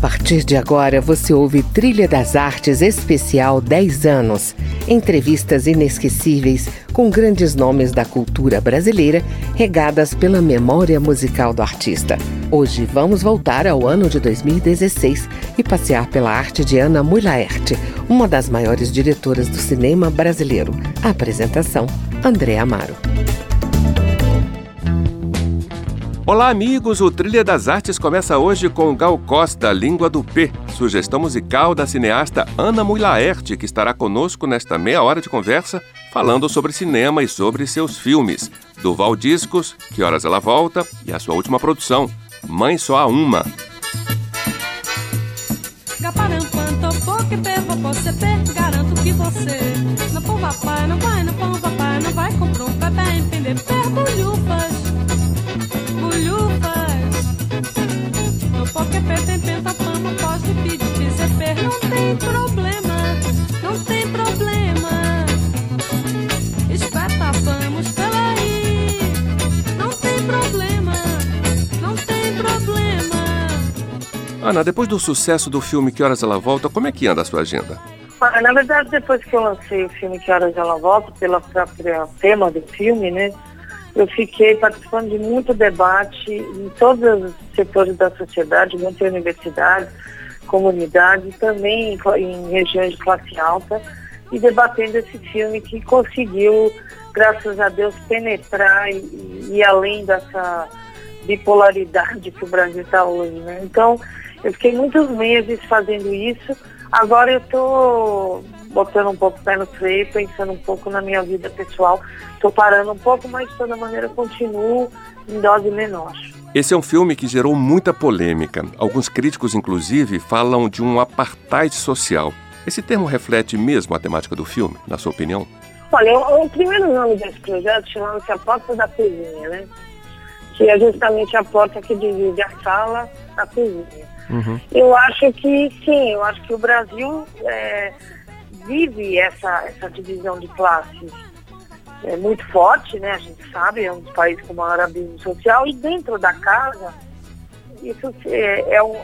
partir de agora você ouve Trilha das Artes Especial 10 anos. Entrevistas inesquecíveis com grandes nomes da cultura brasileira, regadas pela memória musical do artista. Hoje vamos voltar ao ano de 2016 e passear pela arte de Ana Mulaerte, uma das maiores diretoras do cinema brasileiro. A apresentação: André Amaro. Olá, amigos! O Trilha das Artes começa hoje com Gal Costa, Língua do P, sugestão musical da cineasta Ana Mulaerte, que estará conosco nesta meia hora de conversa, falando sobre cinema e sobre seus filmes. Duval Discos, Que Horas Ela Volta e a sua última produção, Mãe Só Há Uma. garanto que você não não Ana, depois do sucesso do filme Que Horas Ela Volta, como é que anda a sua agenda? Na verdade, depois que eu lancei o filme Que Horas Ela Volta, pela própria tema do filme, né? eu fiquei participando de muito debate em todos os setores da sociedade, muitas universidades, comunidades, também em regiões de classe alta, e debatendo esse filme que conseguiu, graças a Deus, penetrar e, e além dessa bipolaridade que o Brasil está hoje. Né? Então, eu fiquei muitos meses fazendo isso. Agora eu estou botando um pouco o pé no freio, pensando um pouco na minha vida pessoal. Estou parando um pouco, mas de toda maneira continuo em dose menor. Esse é um filme que gerou muita polêmica. Alguns críticos, inclusive, falam de um apartheid social. Esse termo reflete mesmo a temática do filme, na sua opinião? Olha, o, o primeiro nome desse projeto chama-se A Porta da Cozinha, né? Que é justamente a porta que divide a sala da cozinha. Uhum. Eu acho que sim, eu acho que o Brasil é, vive essa, essa divisão de classes é muito forte, né? A gente sabe, é um dos países com maior abismo social e dentro da casa isso é, é um,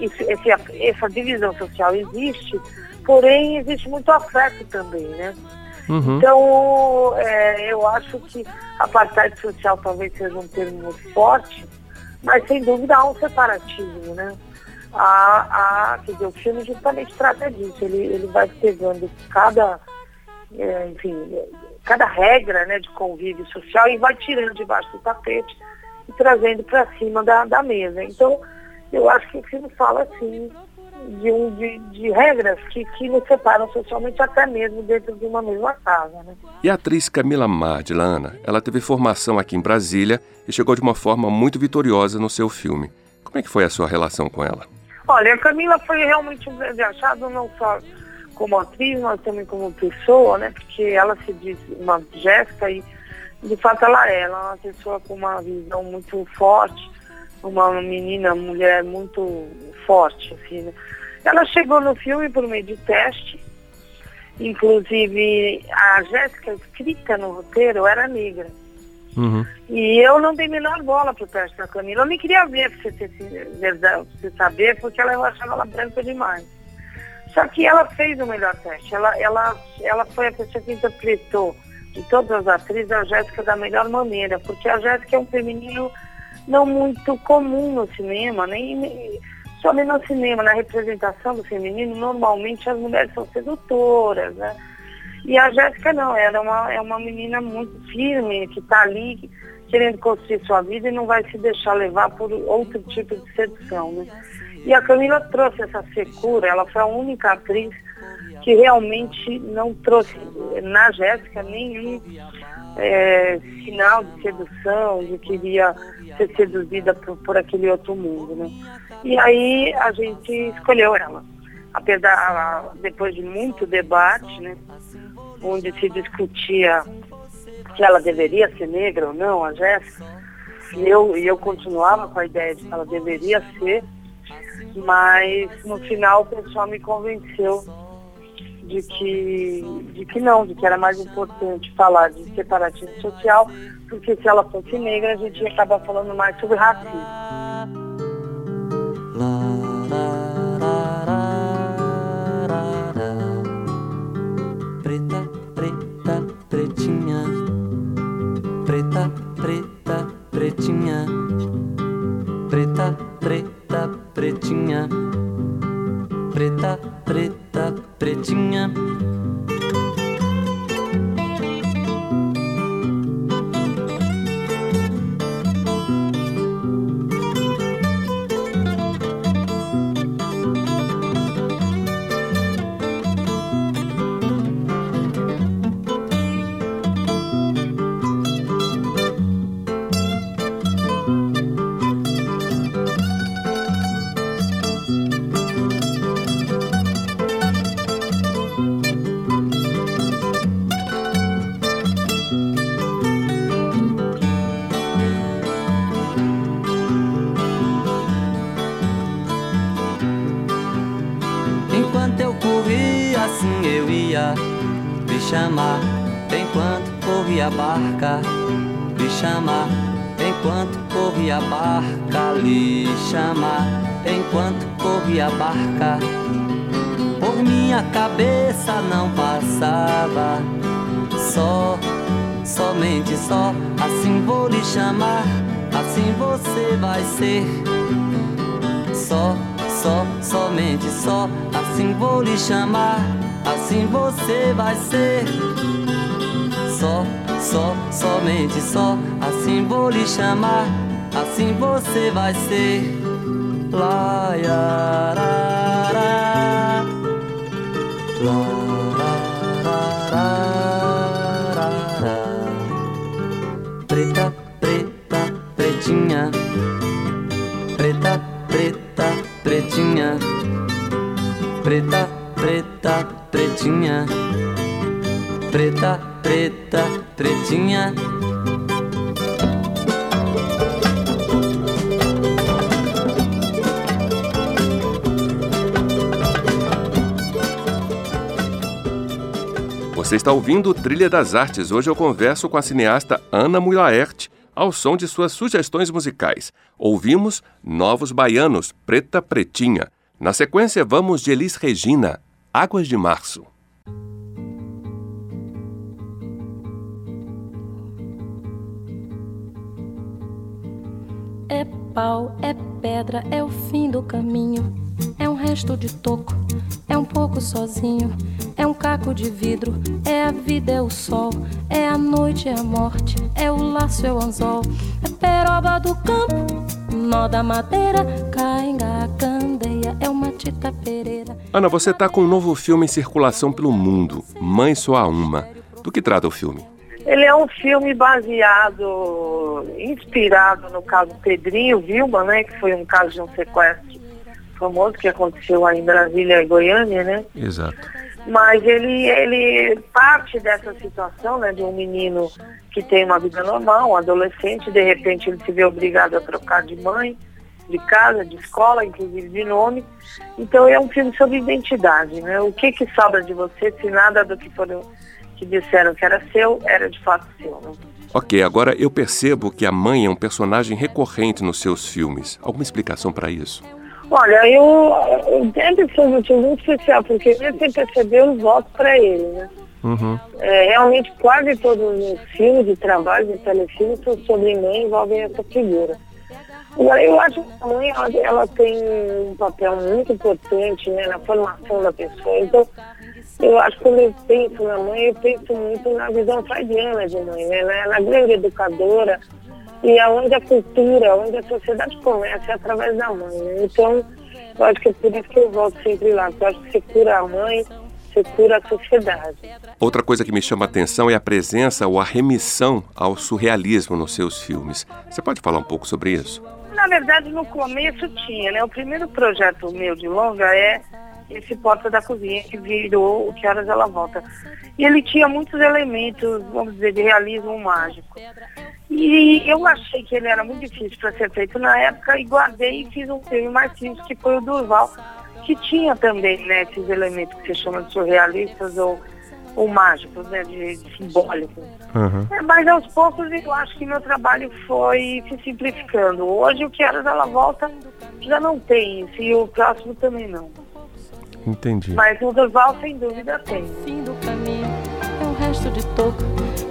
isso, esse, essa divisão social existe, porém existe muito afeto também, né? Uhum. Então, é, eu acho que a apartheid social talvez seja um termo muito forte, mas sem dúvida há um separatismo, né? a, a, quer dizer, o filme justamente trata disso. Ele, ele vai pegando cada, é, enfim, cada regra né, de convívio social e vai tirando debaixo do tapete e trazendo para cima da, da mesa. Então, eu acho que o filme fala assim de, um, de, de regras que, que nos separam socialmente até mesmo dentro de uma mesma casa. Né? E a atriz Camila Mardilana, ela teve formação aqui em Brasília e chegou de uma forma muito vitoriosa no seu filme. Como é que foi a sua relação com ela? Olha, a Camila foi realmente um grande achado, não só como atriz, mas também como pessoa, né? Porque ela se diz uma Jéssica e de fato ela é, ela é uma pessoa com uma visão muito forte, uma menina, mulher muito forte, assim, né? Ela chegou no filme por meio de teste, inclusive a Jéssica escrita no roteiro era negra. Uhum. E eu não dei menor bola pro teste da Camila. Eu nem queria ver, pra você, ter, pra você saber, porque ela, eu achava ela branca demais. Só que ela fez o melhor teste. Ela, ela, ela foi a pessoa que interpretou de todas as atrizes a Jéssica da melhor maneira, porque a Jéssica é um feminino não muito comum no cinema, nem, nem só no cinema, na representação do feminino, normalmente as mulheres são sedutoras, né? E a Jéssica não, ela é uma, é uma menina muito firme, que está ali querendo construir sua vida e não vai se deixar levar por outro tipo de sedução. Né? E a Camila trouxe essa secura, ela foi a única atriz que realmente não trouxe na Jéssica nenhum é, sinal de sedução, de que iria ser seduzida por, por aquele outro mundo. Né? E aí a gente escolheu ela. Apesar, depois de muito debate, né? onde se discutia se ela deveria ser negra ou não, a Jéssica, e eu, eu continuava com a ideia de que ela deveria ser, mas no final o pessoal me convenceu de que, de que não, de que era mais importante falar de separatismo social, porque se ela fosse negra, a gente ia acabar falando mais sobre racismo. Preta, preta, pretinha, preta, preta, pretinha, preta, preta, pretinha, preta, preta gata pretinha. Chamar enquanto corria a barca, lhe chamar enquanto corria a barca, lhe chamar enquanto corria a barca. Por minha cabeça não passava só, somente só. Assim vou lhe chamar, assim você vai ser. Só, só, somente só. Assim vou lhe chamar assim você vai ser. Só, só, somente só, assim vou lhe chamar, assim você vai ser. Lá, ya, ra, ra. Lá, Preta, preta, pretinha. Preta, preta, pretinha. Preta, preta, pretinha, preta, preta, pretinha. Você está ouvindo Trilha das Artes. Hoje eu converso com a cineasta Ana Mulaert ao som de suas sugestões musicais. Ouvimos Novos Baianos, Preta Pretinha. Na sequência, vamos de Elis Regina, Águas de Março. É pau, é pedra, é o fim do caminho. É um resto de toco, é um pouco sozinho. É um caco de vidro, é a vida, é o sol. É a noite, é a morte, é o laço, é o anzol. É peroba do campo, nó da madeira, cainga, uma tita pereira. Ana, você está com um novo filme em circulação pelo mundo, Mãe Só Há Uma. Do que trata o filme? Ele é um filme baseado, inspirado no caso Pedrinho Vilma, né, que foi um caso de um sequestro famoso que aconteceu aí em Brasília e Goiânia, né? Exato. Mas ele, ele parte dessa situação, né, de um menino que tem uma vida normal, um adolescente, de repente ele se vê obrigado a trocar de mãe, de casa, de escola, inclusive de nome. Então é um filme sobre identidade, né? O que que sobra de você se nada do que foram que disseram que era seu era de fato seu, né? Ok, agora eu percebo que a mãe é um personagem recorrente nos seus filmes. Alguma explicação para isso? Olha, eu, eu sempre foi um motivo muito especial, porque eu sem perceber eu voto para ele, né? Uhum. É, realmente quase todos os filmes de trabalho, de telefilmes, sobre mãe envolvem essa figura. Agora, eu acho que a mãe ela, ela, tem um papel muito importante né, na formação da pessoa. Então, eu acho que quando eu penso na mãe, eu penso muito na visão freudiana de mãe, né, na, na grande educadora, e aonde a cultura, onde a sociedade começa é através da mãe. Né? Então, eu acho que é por isso que eu volto sempre lá, eu acho que você cura a mãe, você cura a sociedade. Outra coisa que me chama a atenção é a presença ou a remissão ao surrealismo nos seus filmes. Você pode falar um pouco sobre isso? Na verdade, no começo tinha, né? O primeiro projeto meu de longa é esse Porta da Cozinha, que virou O Que Horas Ela Volta. E ele tinha muitos elementos, vamos dizer, de realismo mágico. E eu achei que ele era muito difícil para ser feito na época e guardei e fiz um filme mais simples, que foi o Durval, que tinha também né, esses elementos que se chama de surrealistas ou, ou mágicos, né, de, de simbólicos. Uhum. É, mas aos poucos eu acho que meu trabalho foi se simplificando. Hoje o que era ela volta já não tem isso e o próximo também não. Entendi. Mas o Durval sem dúvida tem. Fim do caminho, é um resto de toco,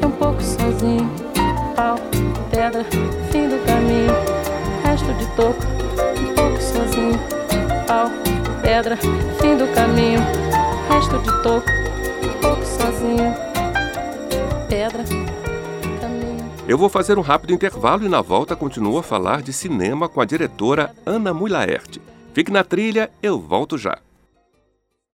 é um pouco sozinho pau, pedra, fim do caminho. resto de toco, um pouco sozinho. Pau, pedra, fim do caminho, resto de toco, sozinho. Pedra, caminho. Eu vou fazer um rápido intervalo e na volta continuo a falar de cinema com a diretora Ana Mulaert. Fique na trilha, eu volto já.